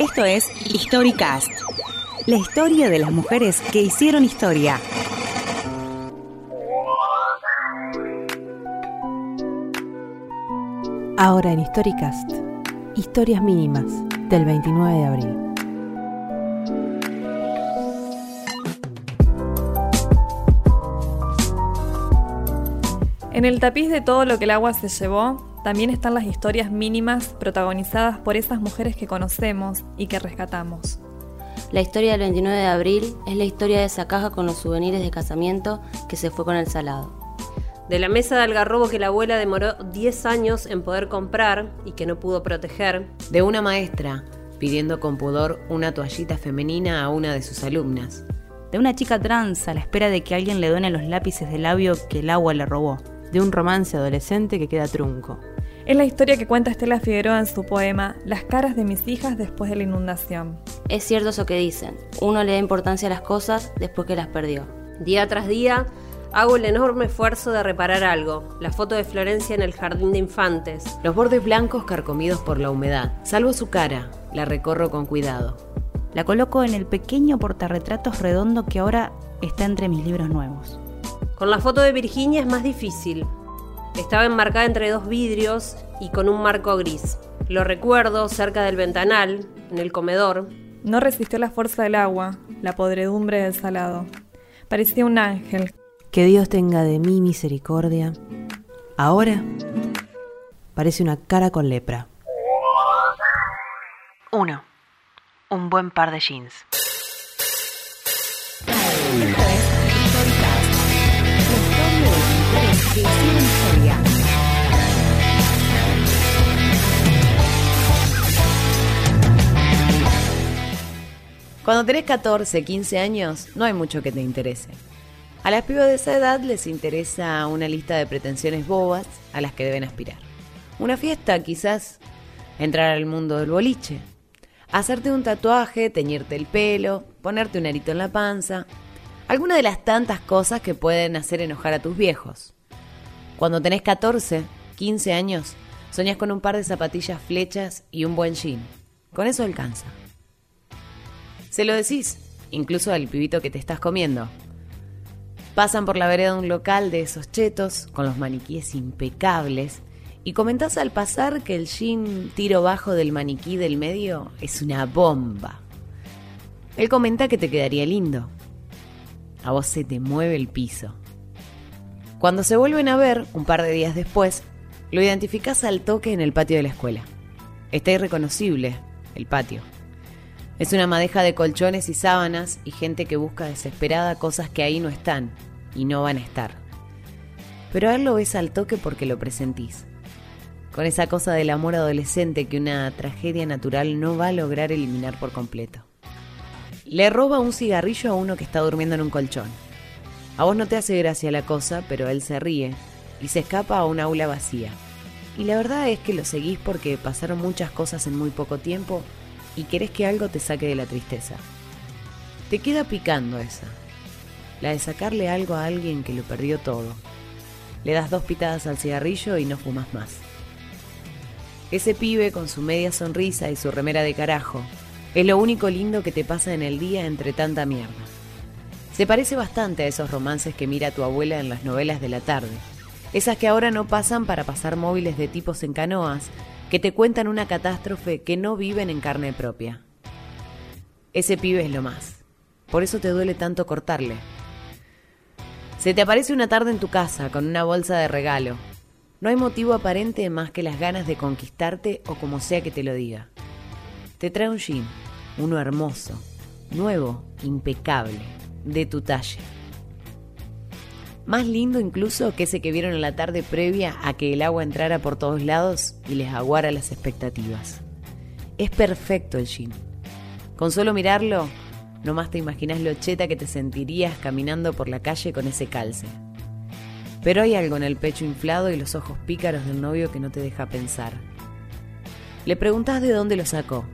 Esto es Historicast, la historia de las mujeres que hicieron historia. Ahora en Historicast, historias mínimas del 29 de abril. En el tapiz de todo lo que el agua se llevó, también están las historias mínimas protagonizadas por esas mujeres que conocemos y que rescatamos. La historia del 29 de abril es la historia de esa caja con los souvenirs de casamiento que se fue con el salado. De la mesa de algarrobo que la abuela demoró 10 años en poder comprar y que no pudo proteger. De una maestra pidiendo con pudor una toallita femenina a una de sus alumnas. De una chica trans a la espera de que alguien le done los lápices de labio que el agua le robó. De un romance adolescente que queda trunco. Es la historia que cuenta Estela Figueroa en su poema Las caras de mis hijas después de la inundación. Es cierto eso que dicen, uno le da importancia a las cosas después que las perdió. Día tras día hago el enorme esfuerzo de reparar algo, la foto de Florencia en el jardín de infantes. Los bordes blancos carcomidos por la humedad. Salvo su cara, la recorro con cuidado. La coloco en el pequeño portarretratos redondo que ahora está entre mis libros nuevos. Con la foto de Virginia es más difícil. Estaba enmarcada entre dos vidrios y con un marco gris. Lo recuerdo cerca del ventanal, en el comedor. No resistió la fuerza del agua, la podredumbre del salado. Parecía un ángel. Que Dios tenga de mí misericordia. Ahora parece una cara con lepra. 1. Un buen par de jeans. Cuando tenés 14, 15 años, no hay mucho que te interese. A las pibas de esa edad les interesa una lista de pretensiones bobas a las que deben aspirar. Una fiesta, quizás, entrar al mundo del boliche, hacerte un tatuaje, teñirte el pelo, ponerte un arito en la panza, alguna de las tantas cosas que pueden hacer enojar a tus viejos. Cuando tenés 14, 15 años, soñas con un par de zapatillas flechas y un buen jean. Con eso alcanza. Se lo decís, incluso al pibito que te estás comiendo. Pasan por la vereda de un local de esos chetos, con los maniquíes impecables, y comentás al pasar que el jean tiro bajo del maniquí del medio es una bomba. Él comenta que te quedaría lindo. A vos se te mueve el piso. Cuando se vuelven a ver, un par de días después, lo identificás al toque en el patio de la escuela. Está irreconocible, el patio. Es una madeja de colchones y sábanas y gente que busca desesperada cosas que ahí no están y no van a estar. Pero él lo ves al toque porque lo presentís. Con esa cosa del amor adolescente que una tragedia natural no va a lograr eliminar por completo. Le roba un cigarrillo a uno que está durmiendo en un colchón. A vos no te hace gracia la cosa, pero él se ríe y se escapa a un aula vacía. Y la verdad es que lo seguís porque pasaron muchas cosas en muy poco tiempo y querés que algo te saque de la tristeza. Te queda picando esa, la de sacarle algo a alguien que lo perdió todo. Le das dos pitadas al cigarrillo y no fumas más. Ese pibe con su media sonrisa y su remera de carajo es lo único lindo que te pasa en el día entre tanta mierda. Se parece bastante a esos romances que mira tu abuela en las novelas de la tarde. Esas que ahora no pasan para pasar móviles de tipos en canoas, que te cuentan una catástrofe que no viven en carne propia. Ese pibe es lo más. Por eso te duele tanto cortarle. Se te aparece una tarde en tu casa con una bolsa de regalo. No hay motivo aparente más que las ganas de conquistarte o como sea que te lo diga. Te trae un jean, uno hermoso, nuevo, impecable, de tu talle. Más lindo incluso que ese que vieron en la tarde previa a que el agua entrara por todos lados y les aguara las expectativas. Es perfecto el jean. Con solo mirarlo, nomás te imaginas lo cheta que te sentirías caminando por la calle con ese calce. Pero hay algo en el pecho inflado y los ojos pícaros del novio que no te deja pensar. Le preguntás de dónde lo sacó,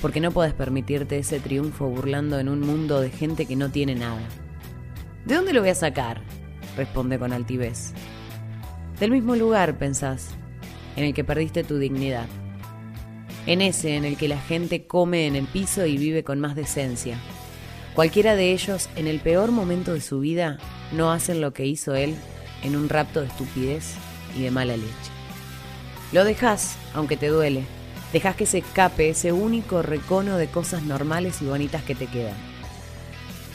porque no puedes permitirte ese triunfo burlando en un mundo de gente que no tiene nada. ¿De dónde lo voy a sacar? Responde con altivez. Del mismo lugar, pensás, en el que perdiste tu dignidad. en ese en el que la gente come en el piso y vive con más decencia. Cualquiera de ellos, en el peor momento de su vida, no hacen lo que hizo él en un rapto de estupidez y de mala leche. Lo dejas, aunque te duele. Dejas que se escape ese único recono de cosas normales y bonitas que te quedan.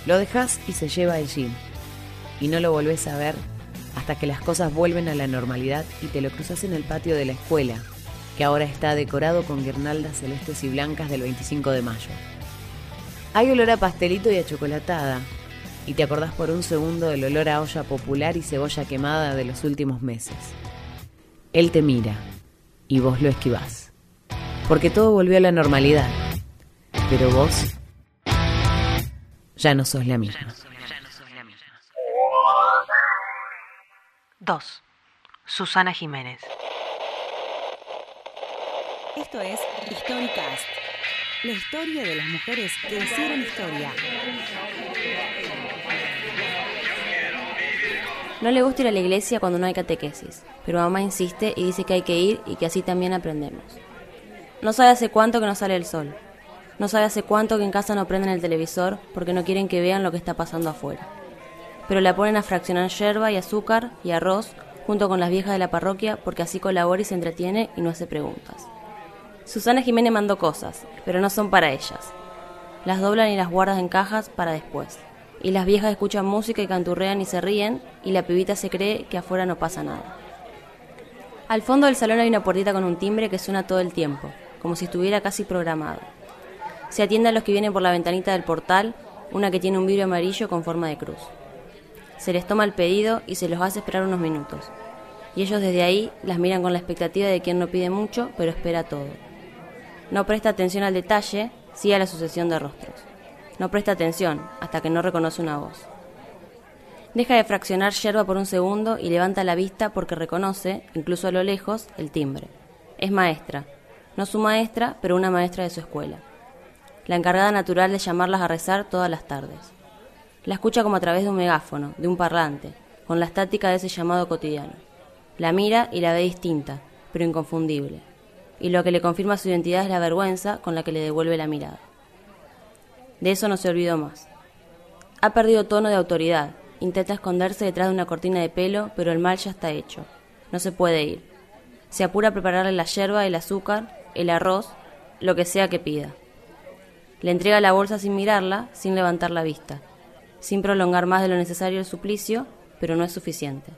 Lo dejas y se lleva el. Y no lo volvés a ver hasta que las cosas vuelven a la normalidad y te lo cruzas en el patio de la escuela, que ahora está decorado con guirnaldas celestes y blancas del 25 de mayo. Hay olor a pastelito y a chocolatada, y te acordás por un segundo del olor a olla popular y cebolla quemada de los últimos meses. Él te mira y vos lo esquivás, porque todo volvió a la normalidad, pero vos ya no sos la misma. 2. Susana Jiménez. Esto es Historicast, la historia de las mujeres que hicieron historia. No le gusta ir a la iglesia cuando no hay catequesis, pero mamá insiste y dice que hay que ir y que así también aprendemos. No sabe hace cuánto que no sale el sol. No sabe hace cuánto que en casa no prenden el televisor porque no quieren que vean lo que está pasando afuera. Pero la ponen a fraccionar yerba y azúcar y arroz junto con las viejas de la parroquia porque así colabora y se entretiene y no hace preguntas. Susana Jiménez mandó cosas, pero no son para ellas. Las doblan y las guardan en cajas para después y las viejas escuchan música y canturrean y se ríen, y la pibita se cree que afuera no pasa nada. Al fondo del salón hay una puertita con un timbre que suena todo el tiempo, como si estuviera casi programado. Se atiende a los que vienen por la ventanita del portal, una que tiene un vidrio amarillo con forma de cruz. Se les toma el pedido y se los hace esperar unos minutos. Y ellos desde ahí las miran con la expectativa de quien no pide mucho, pero espera todo. No presta atención al detalle, sí a la sucesión de rostros. No presta atención hasta que no reconoce una voz. Deja de fraccionar yerba por un segundo y levanta la vista porque reconoce, incluso a lo lejos, el timbre. Es maestra. No su maestra, pero una maestra de su escuela. La encargada natural de llamarlas a rezar todas las tardes. La escucha como a través de un megáfono, de un parlante, con la estática de ese llamado cotidiano. La mira y la ve distinta, pero inconfundible. Y lo que le confirma su identidad es la vergüenza con la que le devuelve la mirada. De eso no se olvidó más. Ha perdido tono de autoridad. Intenta esconderse detrás de una cortina de pelo, pero el mal ya está hecho. No se puede ir. Se apura a prepararle la yerba, el azúcar, el arroz, lo que sea que pida. Le entrega la bolsa sin mirarla, sin levantar la vista, sin prolongar más de lo necesario el suplicio, pero no es suficiente.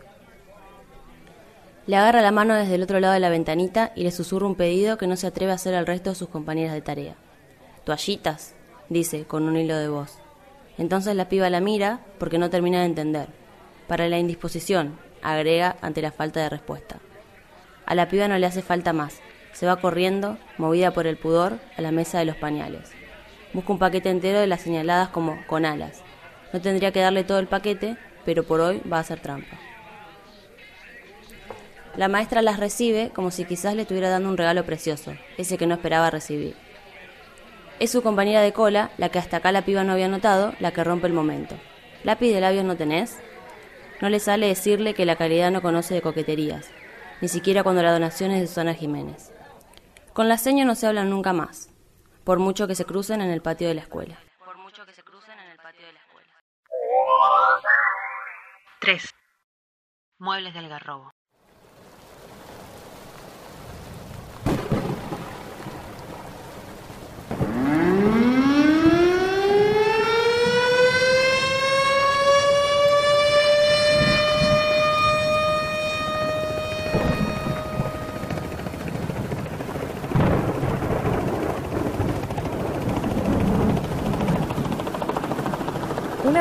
Le agarra la mano desde el otro lado de la ventanita y le susurra un pedido que no se atreve a hacer al resto de sus compañeras de tarea. Toallitas, dice con un hilo de voz. Entonces la piba la mira porque no termina de entender. Para la indisposición, agrega ante la falta de respuesta. A la piba no le hace falta más. Se va corriendo, movida por el pudor, a la mesa de los pañales. Busca un paquete entero de las señaladas como con alas. No tendría que darle todo el paquete, pero por hoy va a hacer trampa. La maestra las recibe como si quizás le estuviera dando un regalo precioso, ese que no esperaba recibir. Es su compañera de cola, la que hasta acá la piba no había notado, la que rompe el momento. ¿Lápiz de labios no tenés? No le sale decirle que la caridad no conoce de coqueterías, ni siquiera cuando la donación es de Susana Jiménez. Con la seño no se hablan nunca más, por mucho que se crucen en el patio de la escuela. Por mucho que se crucen en el patio de la escuela. 3. Muebles del Garrobo.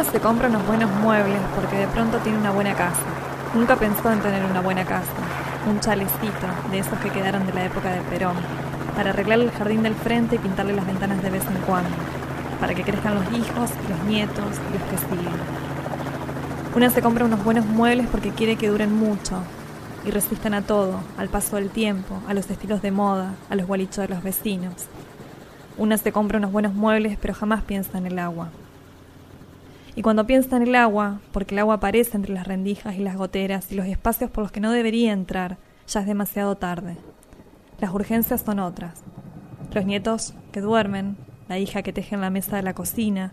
Una se compra unos buenos muebles porque de pronto tiene una buena casa. Nunca pensó en tener una buena casa. Un chalecito, de esos que quedaron de la época de Perón, para arreglarle el jardín del frente y pintarle las ventanas de vez en cuando, para que crezcan los hijos, los nietos y los que siguen. Una se compra unos buenos muebles porque quiere que duren mucho y resistan a todo, al paso del tiempo, a los estilos de moda, a los gualichos de los vecinos. Una se compra unos buenos muebles pero jamás piensa en el agua. Y cuando piensa en el agua, porque el agua aparece entre las rendijas y las goteras y los espacios por los que no debería entrar, ya es demasiado tarde. Las urgencias son otras. Los nietos que duermen, la hija que teje en la mesa de la cocina,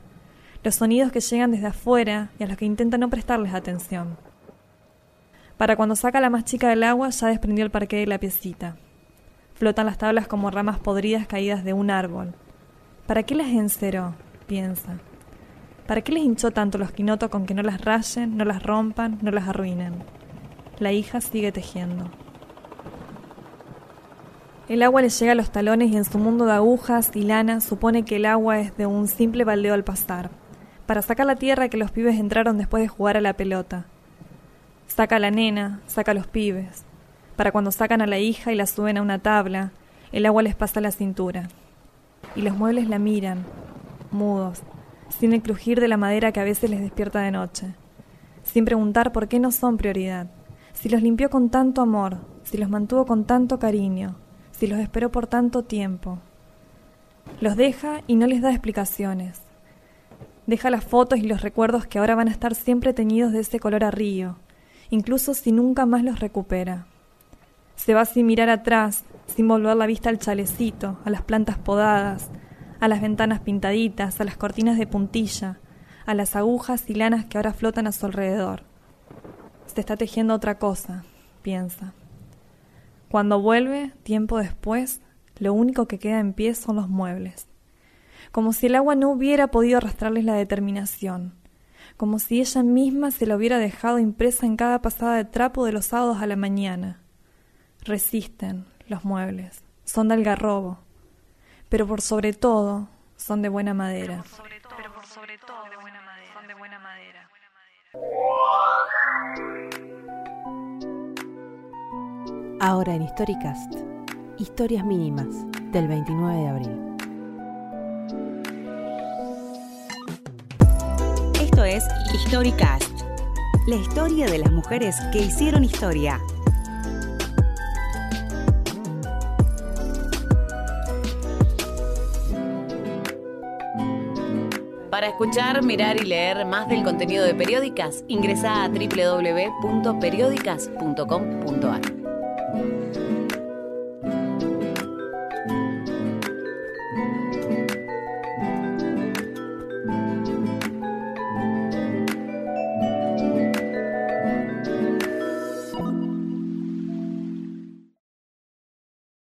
los sonidos que llegan desde afuera y a los que intenta no prestarles atención. Para cuando saca la más chica del agua ya desprendió el parque de la piecita. Flotan las tablas como ramas podridas caídas de un árbol. ¿Para qué las enceró? piensa. ¿Para qué les hinchó tanto los quinotos con que no las rayen, no las rompan, no las arruinen? La hija sigue tejiendo. El agua le llega a los talones y en su mundo de agujas y lana supone que el agua es de un simple baldeo al pasar, para sacar la tierra que los pibes entraron después de jugar a la pelota. Saca a la nena, saca a los pibes. Para cuando sacan a la hija y la suben a una tabla, el agua les pasa la cintura. Y los muebles la miran, mudos, sin el crujir de la madera que a veces les despierta de noche, sin preguntar por qué no son prioridad, si los limpió con tanto amor, si los mantuvo con tanto cariño, si los esperó por tanto tiempo. Los deja y no les da explicaciones. Deja las fotos y los recuerdos que ahora van a estar siempre teñidos de ese color a río, incluso si nunca más los recupera. Se va sin mirar atrás, sin volver la vista al chalecito, a las plantas podadas, a las ventanas pintaditas, a las cortinas de puntilla, a las agujas y lanas que ahora flotan a su alrededor. Se está tejiendo otra cosa, piensa. Cuando vuelve, tiempo después, lo único que queda en pie son los muebles. Como si el agua no hubiera podido arrastrarles la determinación, como si ella misma se lo hubiera dejado impresa en cada pasada de trapo de los sábados a la mañana. Resisten los muebles, son de algarrobo, pero por sobre todo son de buena madera. Pero por sobre todo son de buena madera. Ahora en Historicast, historias mínimas del 29 de abril. Esto es Historicast, la historia de las mujeres que hicieron historia. Para escuchar, mirar y leer más del contenido de Periódicas, ingresa a www.periódicas.com.ar.